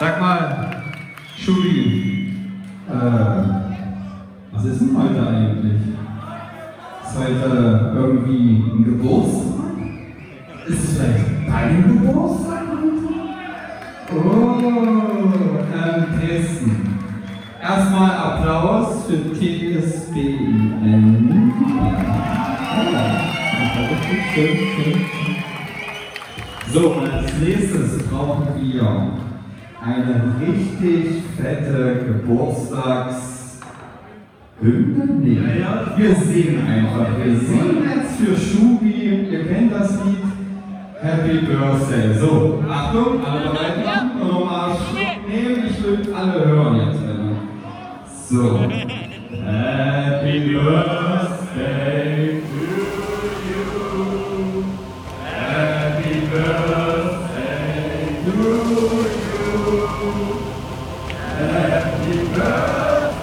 Sag mal, Schuli, äh, was ist denn heute eigentlich? Ist heute irgendwie ein Geburtstag? Ist es vielleicht dein Geburtstag? Oh, ähm, Dresden. Erstmal Applaus für TSBN. So, als nächstes brauchen wir eine richtig fette Geburtstagshymne. Nee, Ja, ja. wir singen einfach. Wir singen jetzt für Schubi. Ihr kennt das Lied. Happy Birthday. So, Achtung, alle bereit machen und nochmal Schluck nehmen. Ich will alle hören jetzt. So. Happy Birthday to Happy Birthday,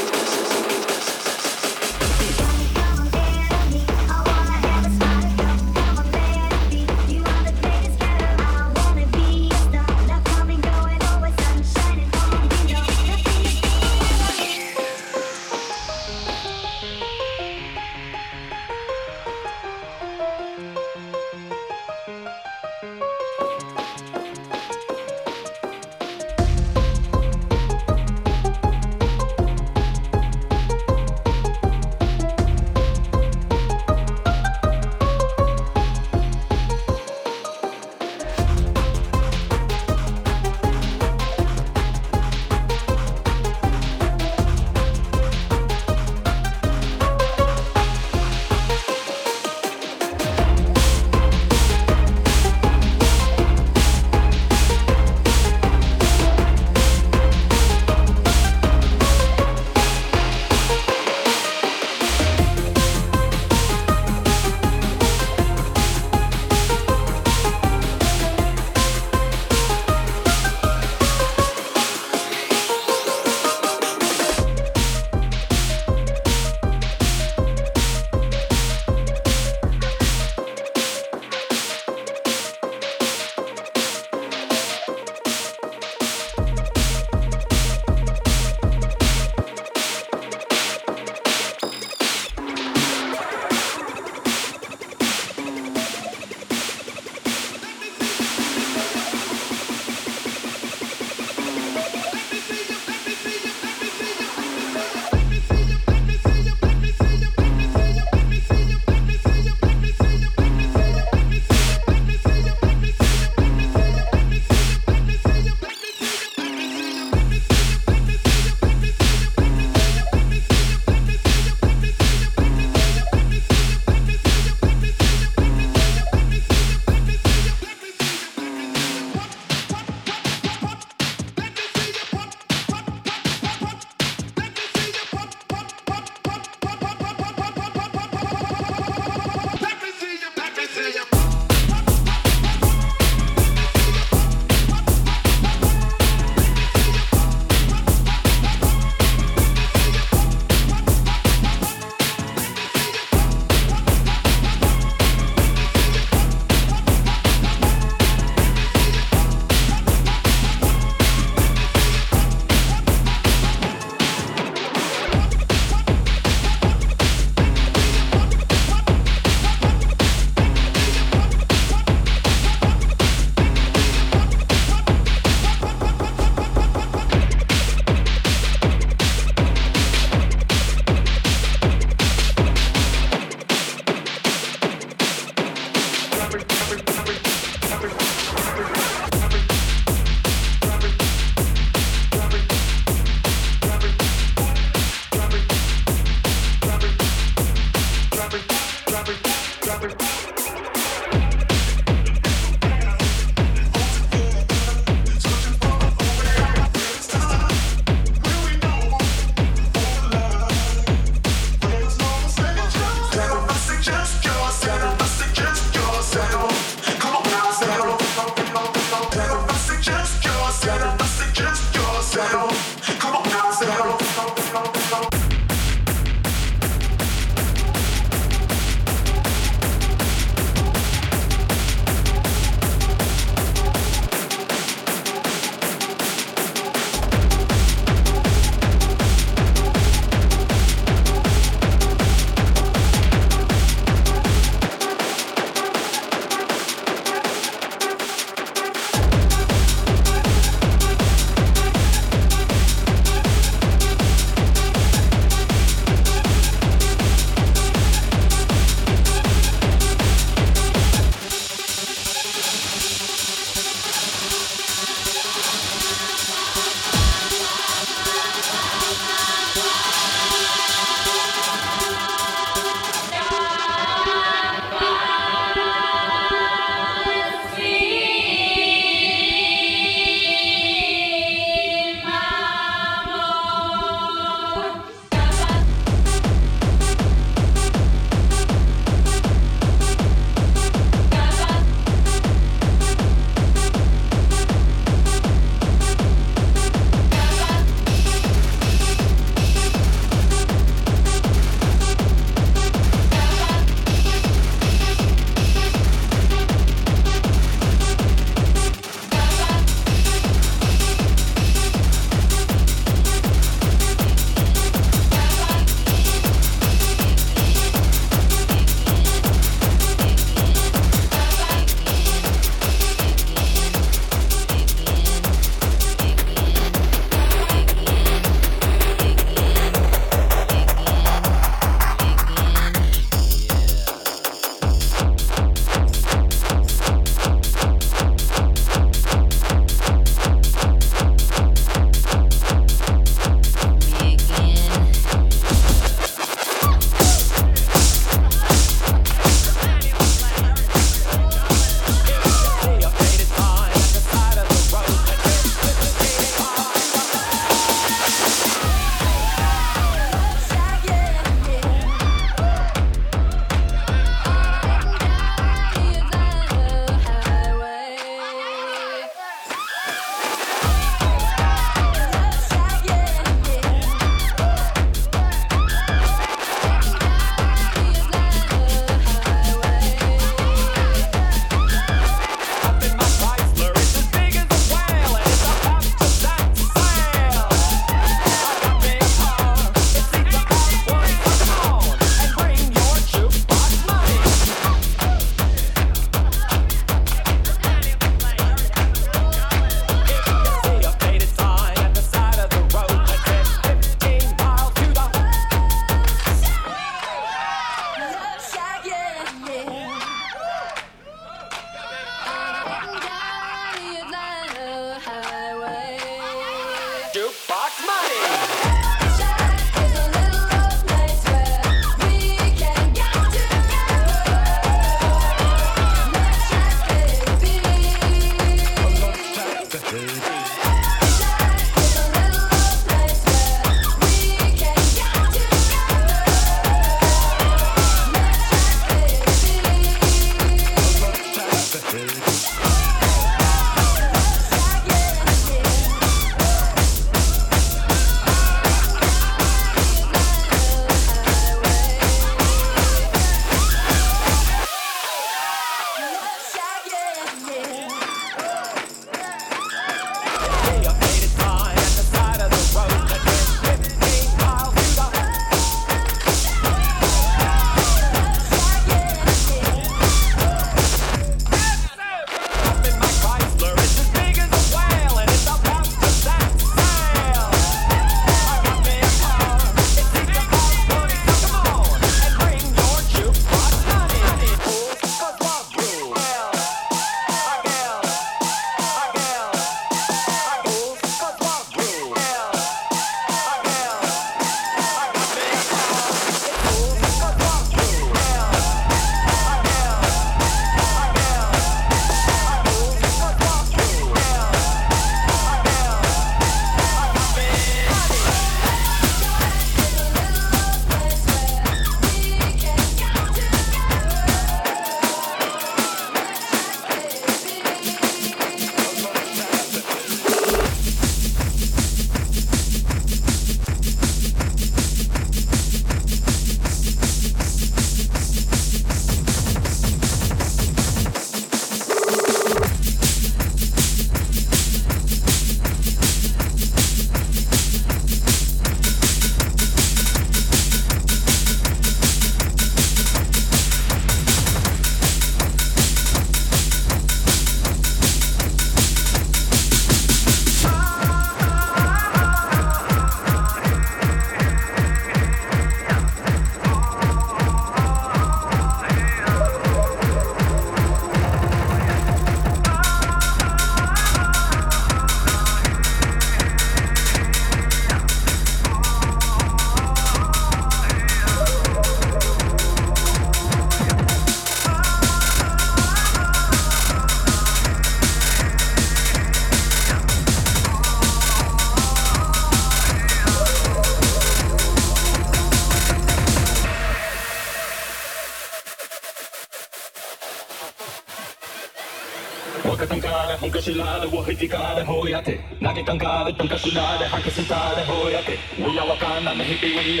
Tankasilade, Wahitikade, Hoyate. Nagitangade, Tankasilade, Hakasintade, Hoyate. We are Wakanda, Mahipi, we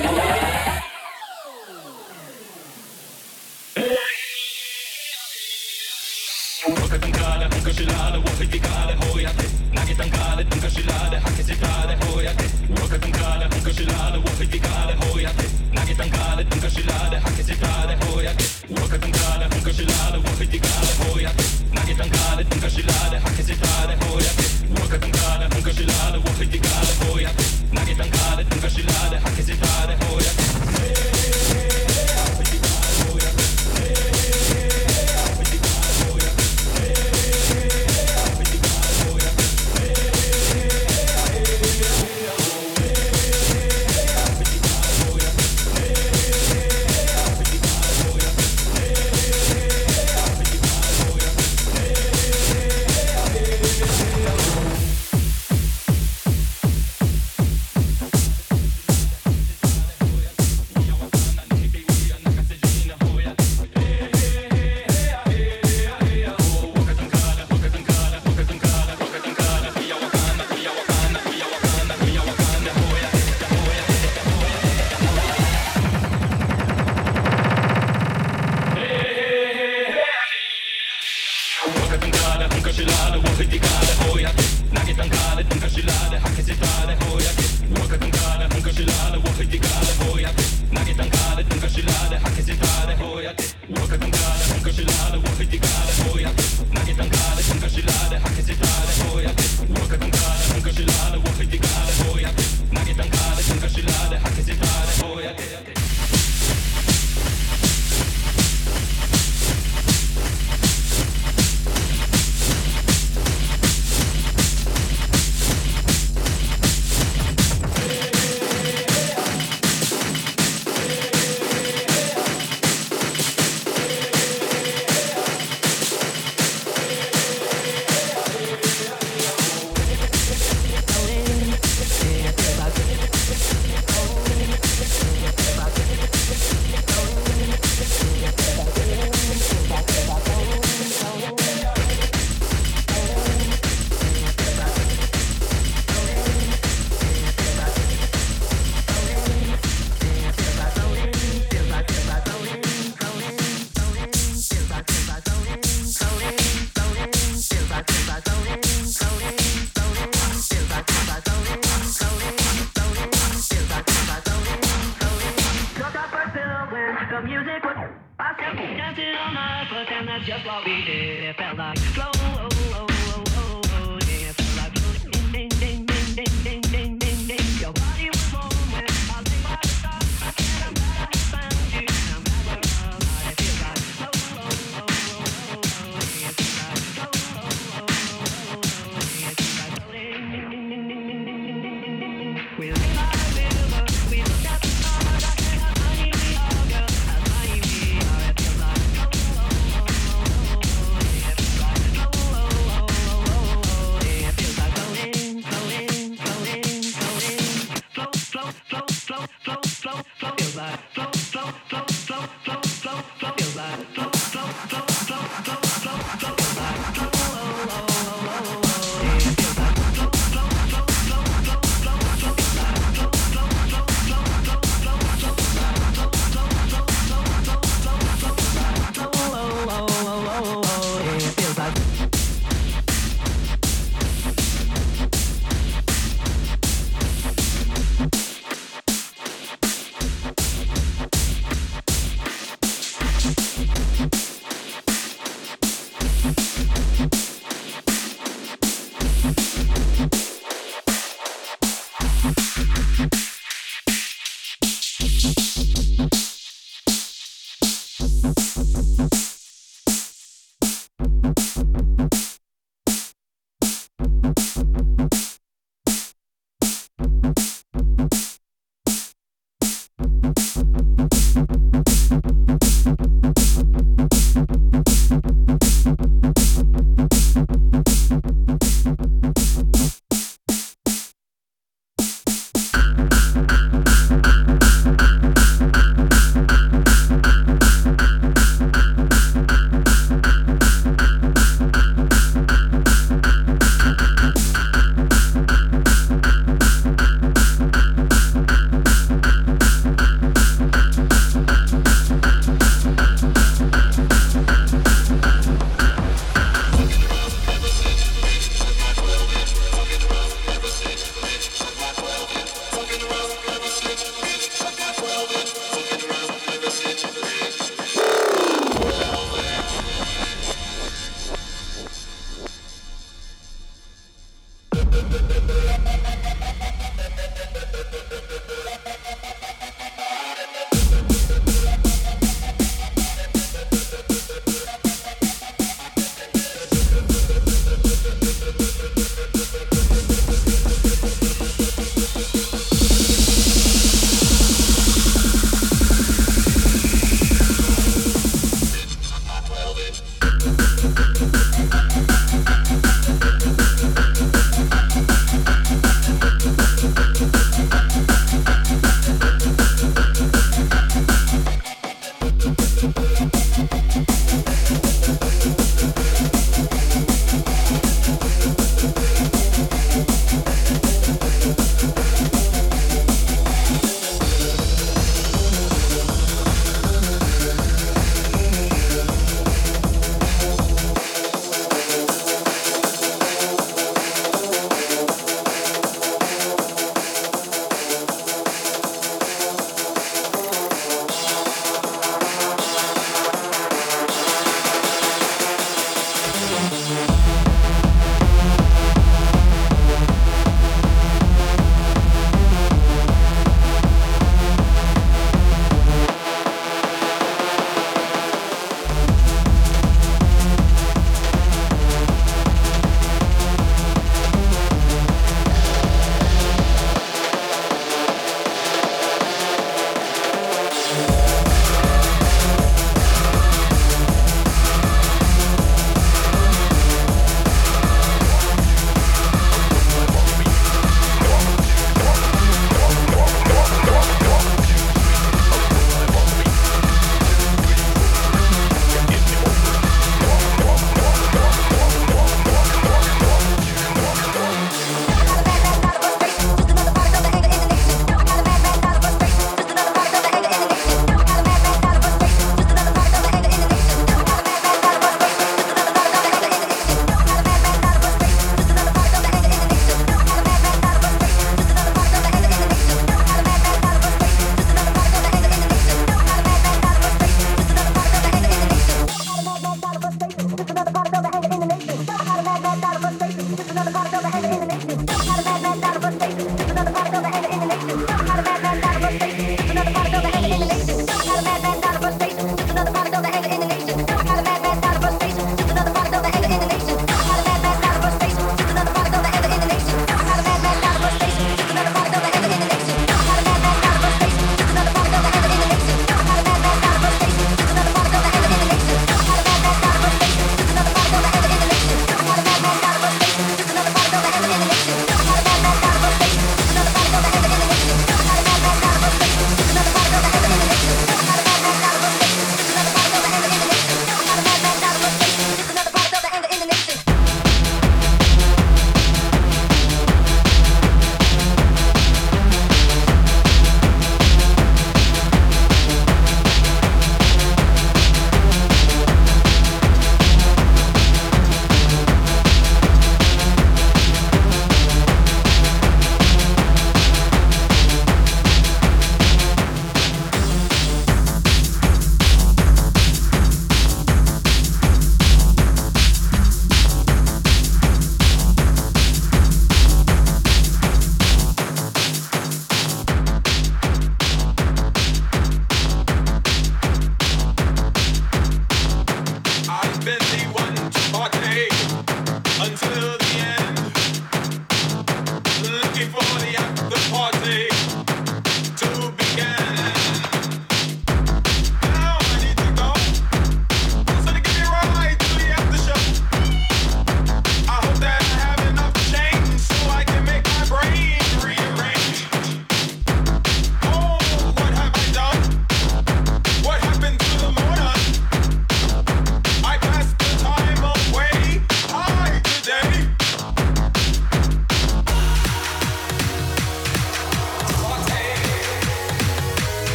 ho. Kashila, the water, the car, the hoya, the. of music was possible. Dancing all night, but then that's just what we did. It felt like slow. Oh, oh, oh.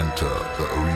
Enter the arena.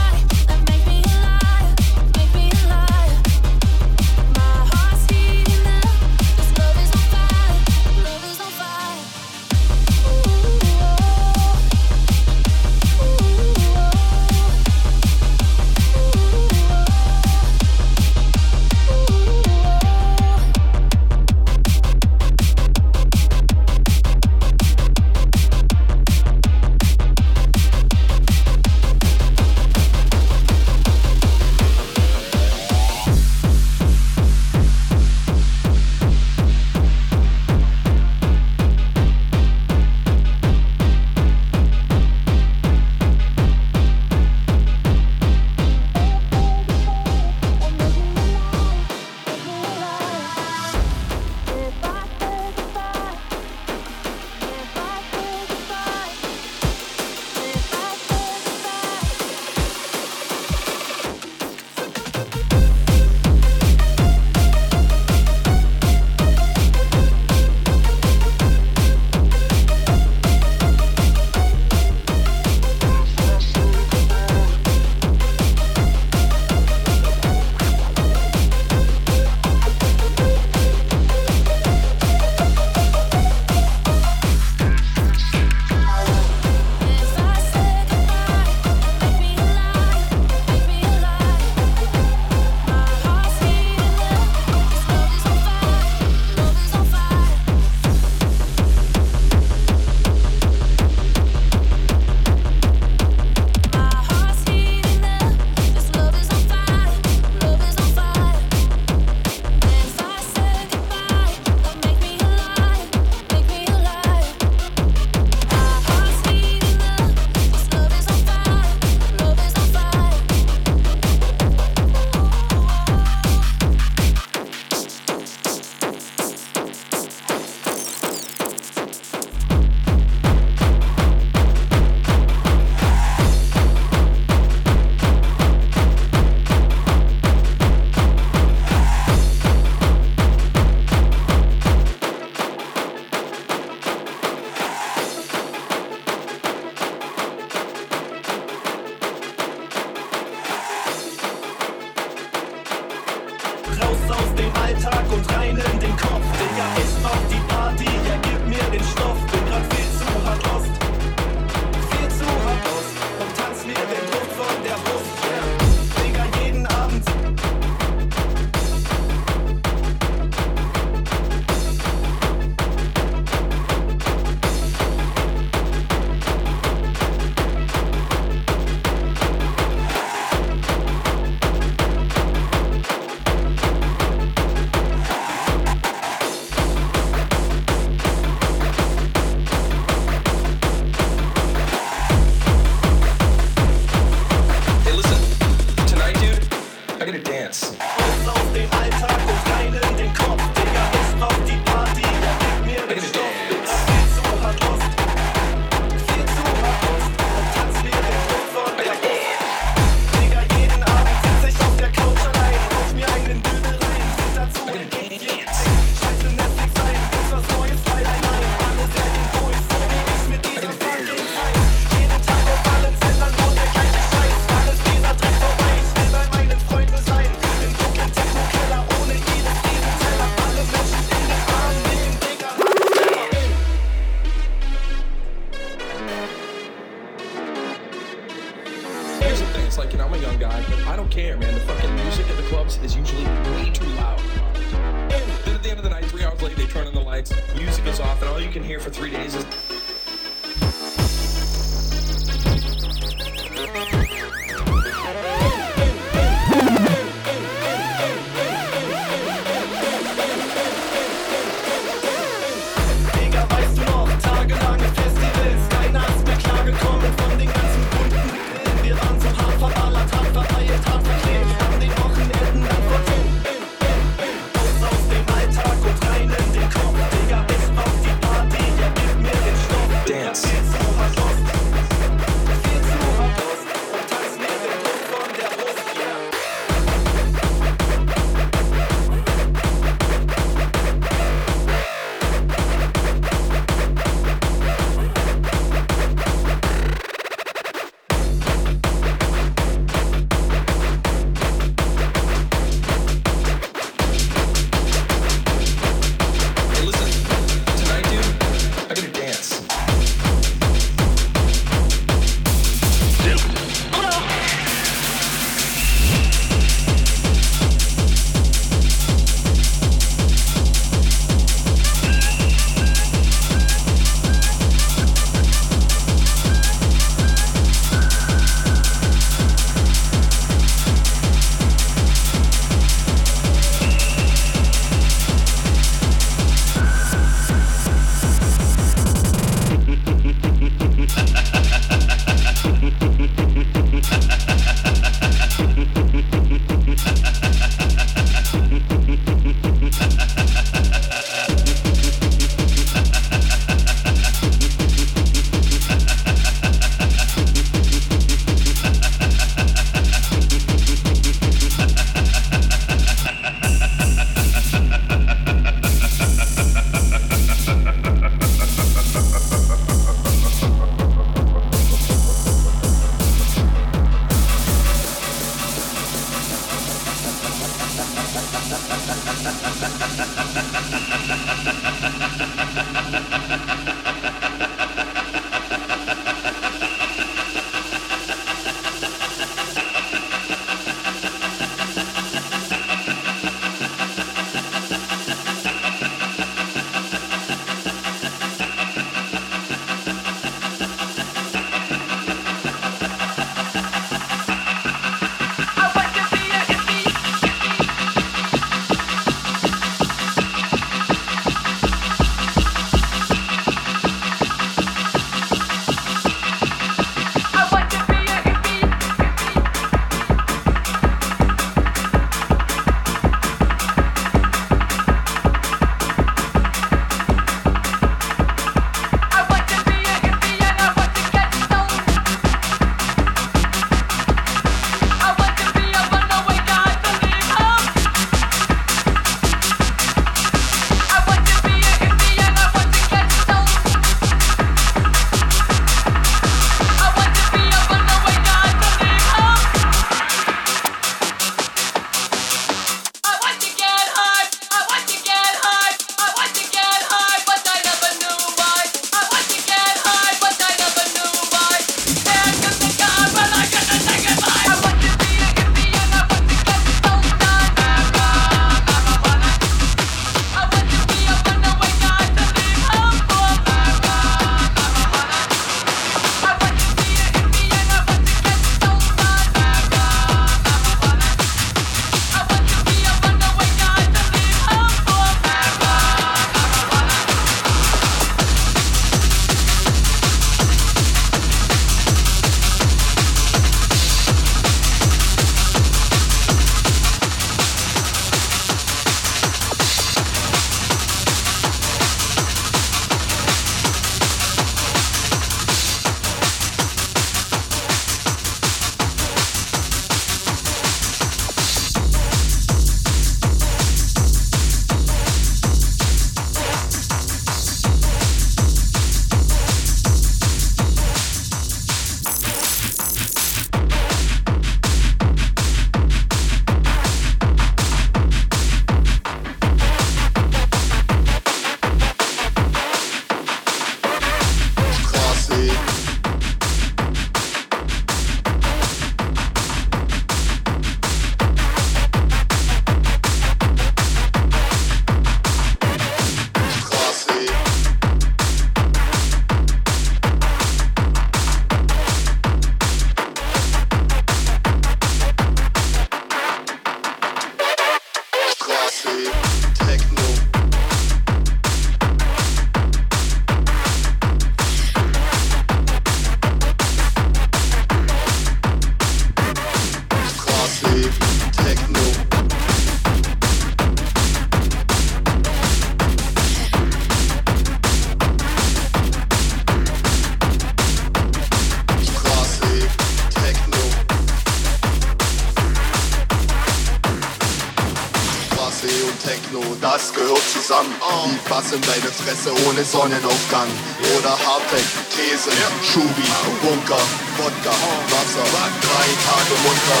in deine Fresse ohne Sonnenaufgang. Oder Hardpack, Käse, Schubi, Bunker, Wodka, Wasser, drei Tage munter.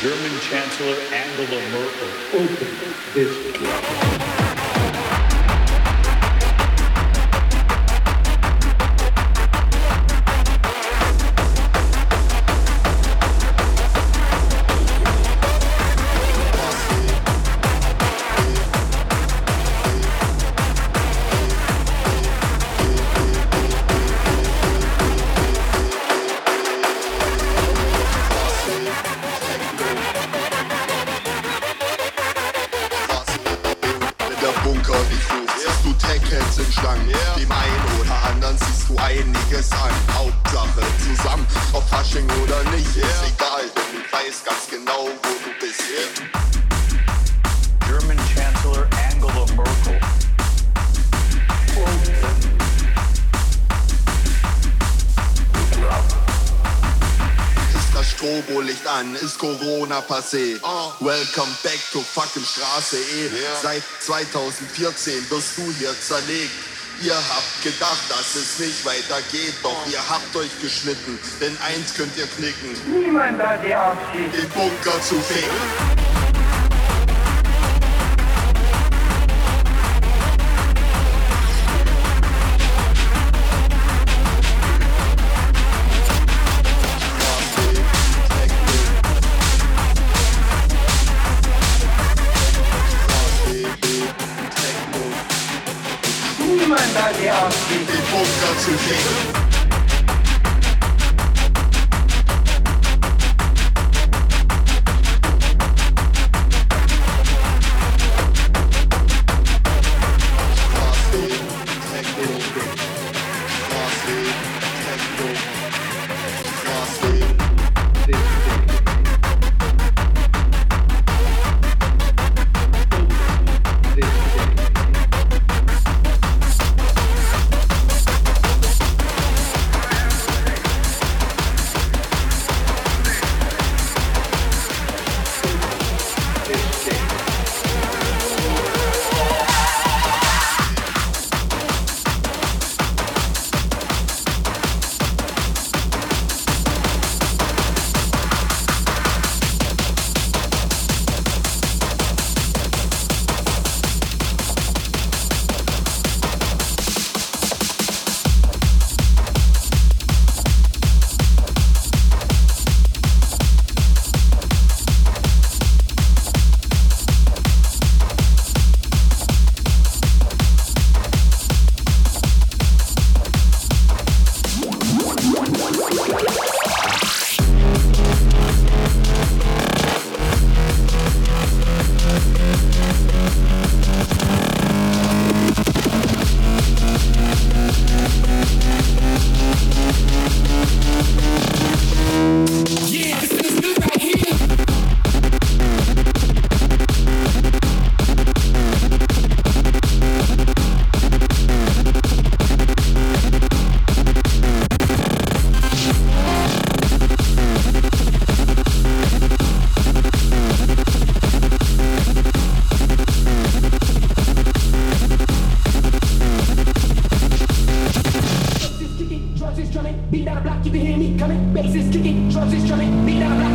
German Chancellor Angela Merkel opened this Corona passé. Oh. Welcome back to fucking Straße E. Yeah. Seit 2014 wirst du hier zerlegt. Ihr habt gedacht, dass es nicht weitergeht, doch ihr habt euch geschnitten, denn eins könnt ihr knicken. Niemand hat die Absicht, den Bunker zu fegen. to be. He's trying to beat out.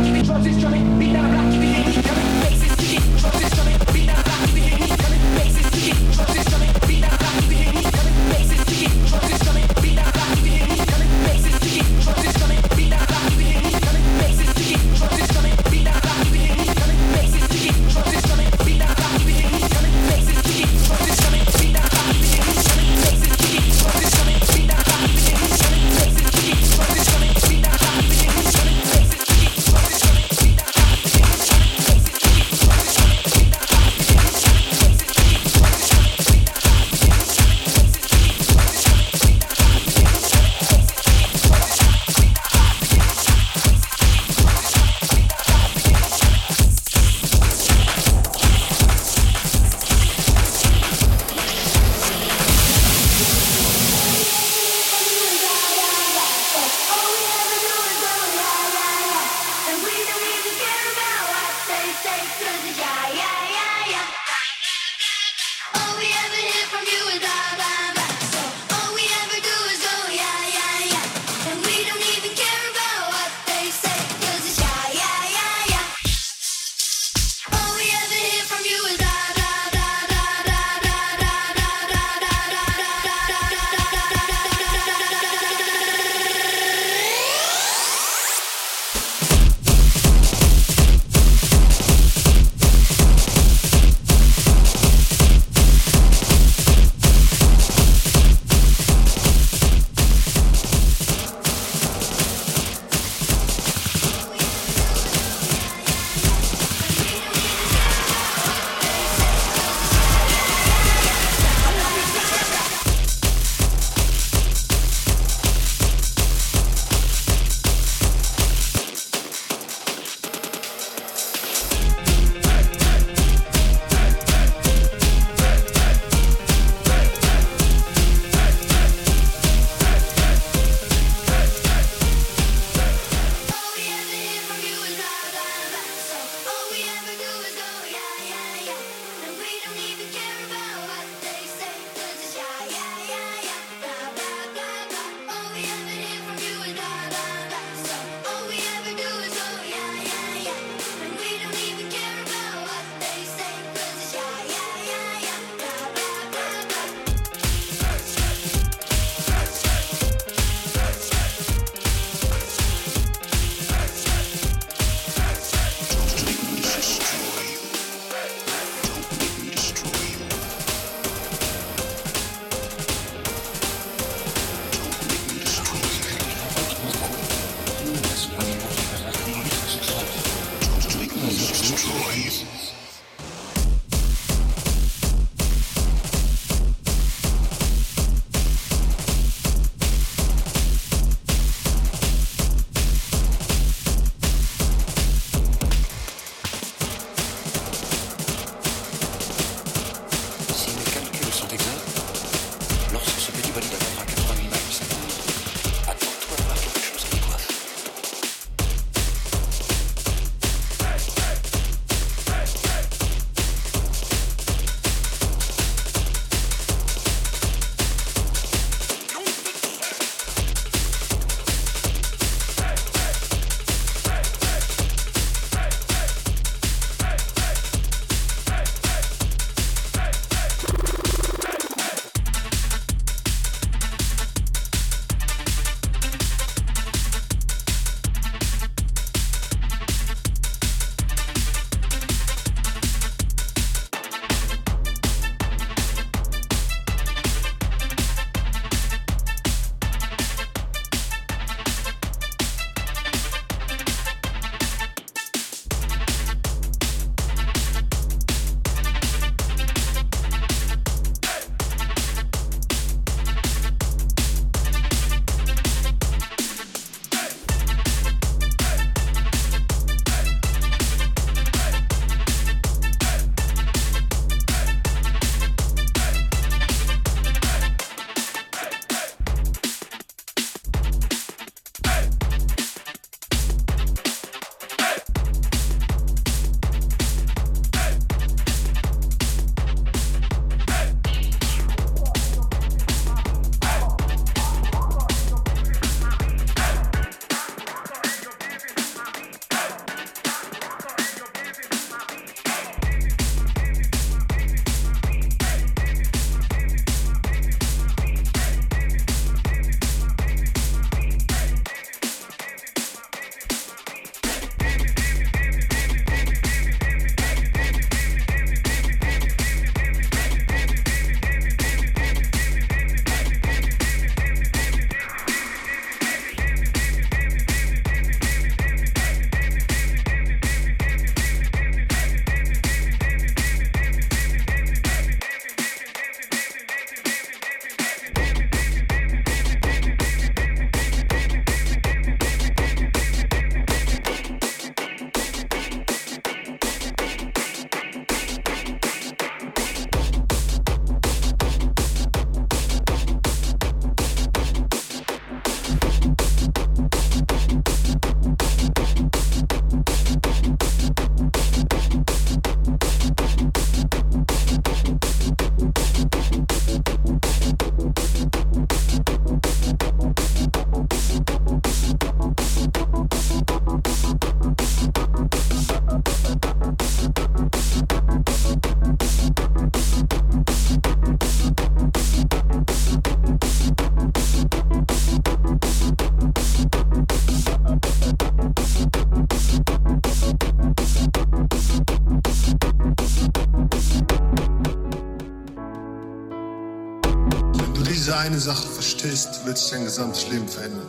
eine Sache verstehst, wird sich dein gesamtes Leben verändern.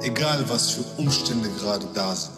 Egal, was für Umstände gerade da sind.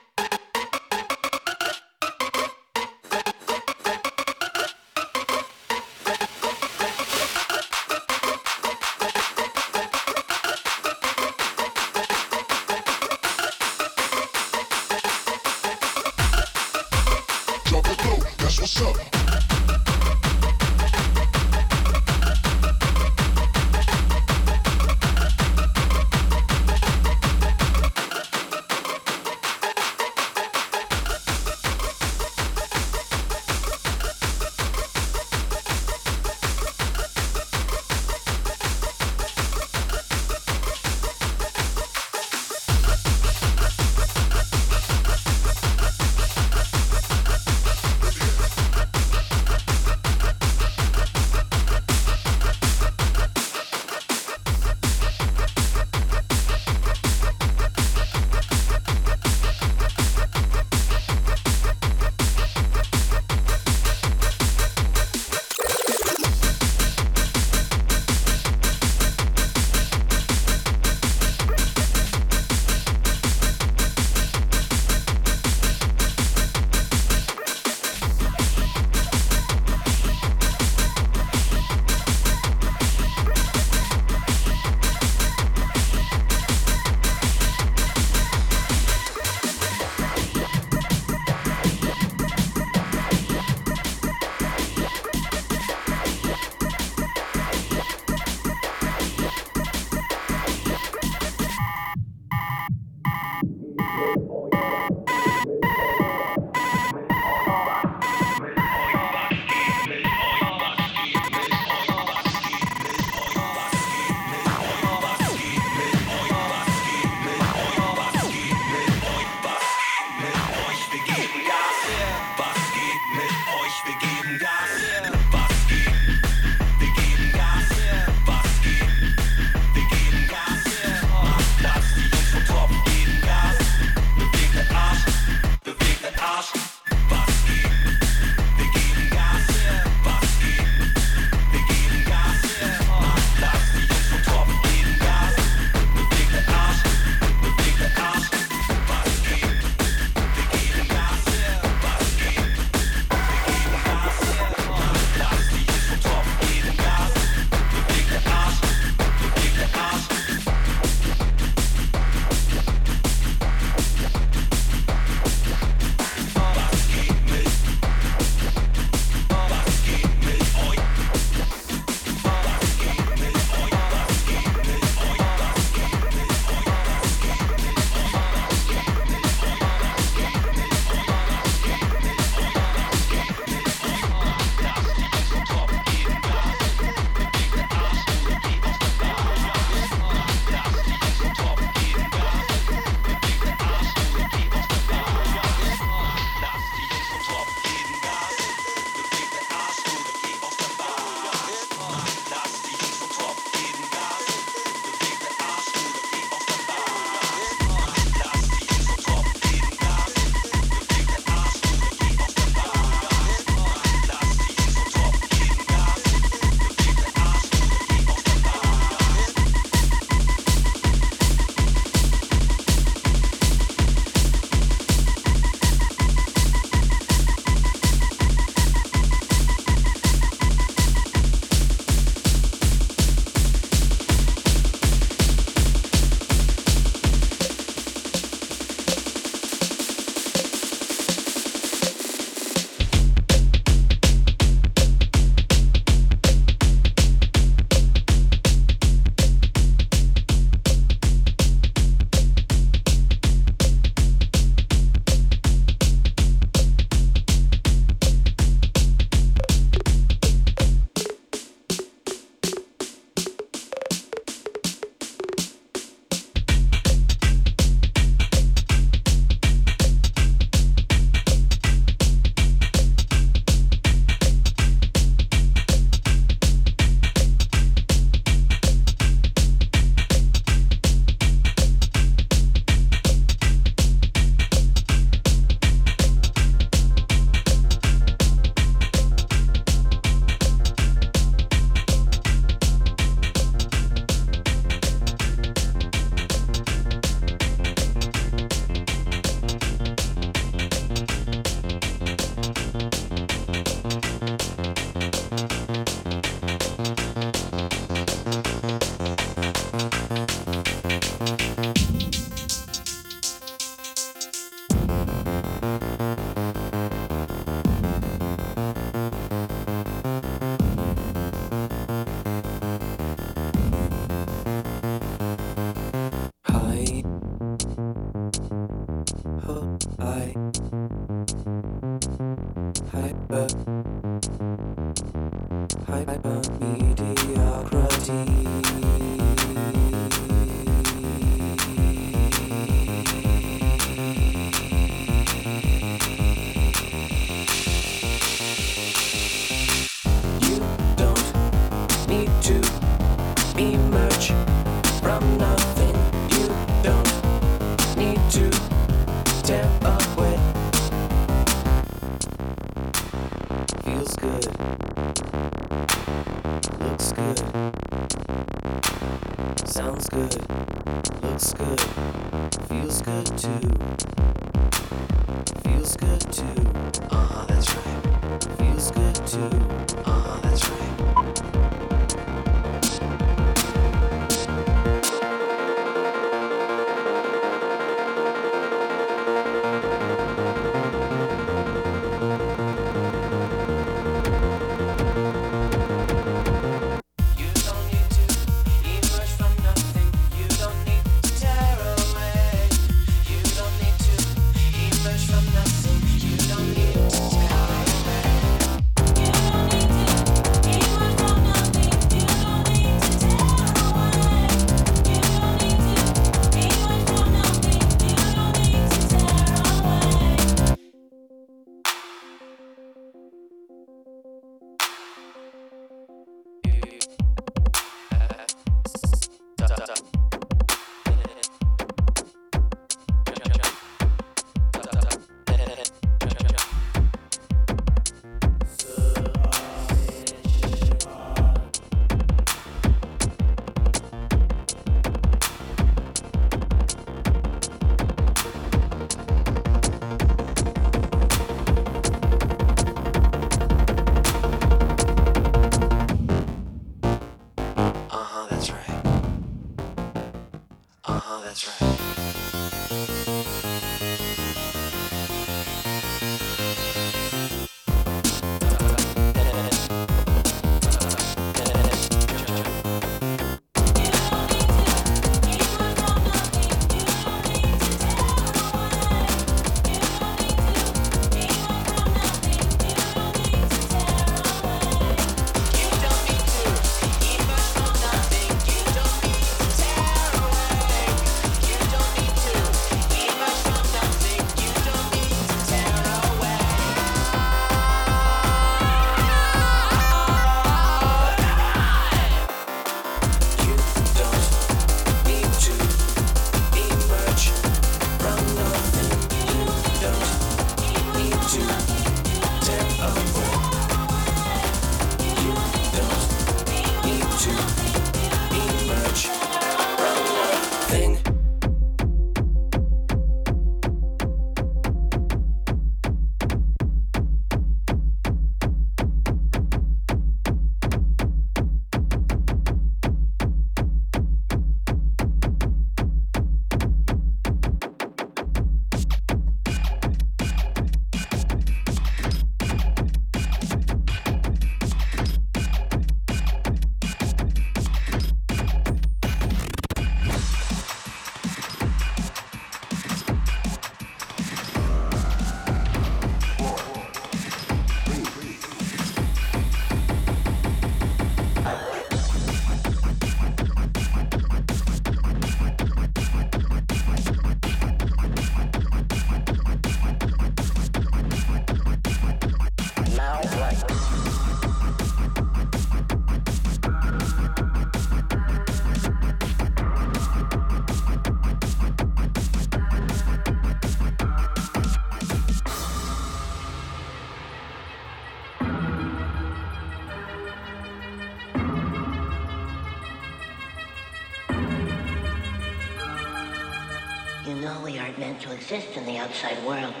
Exist in the outside world.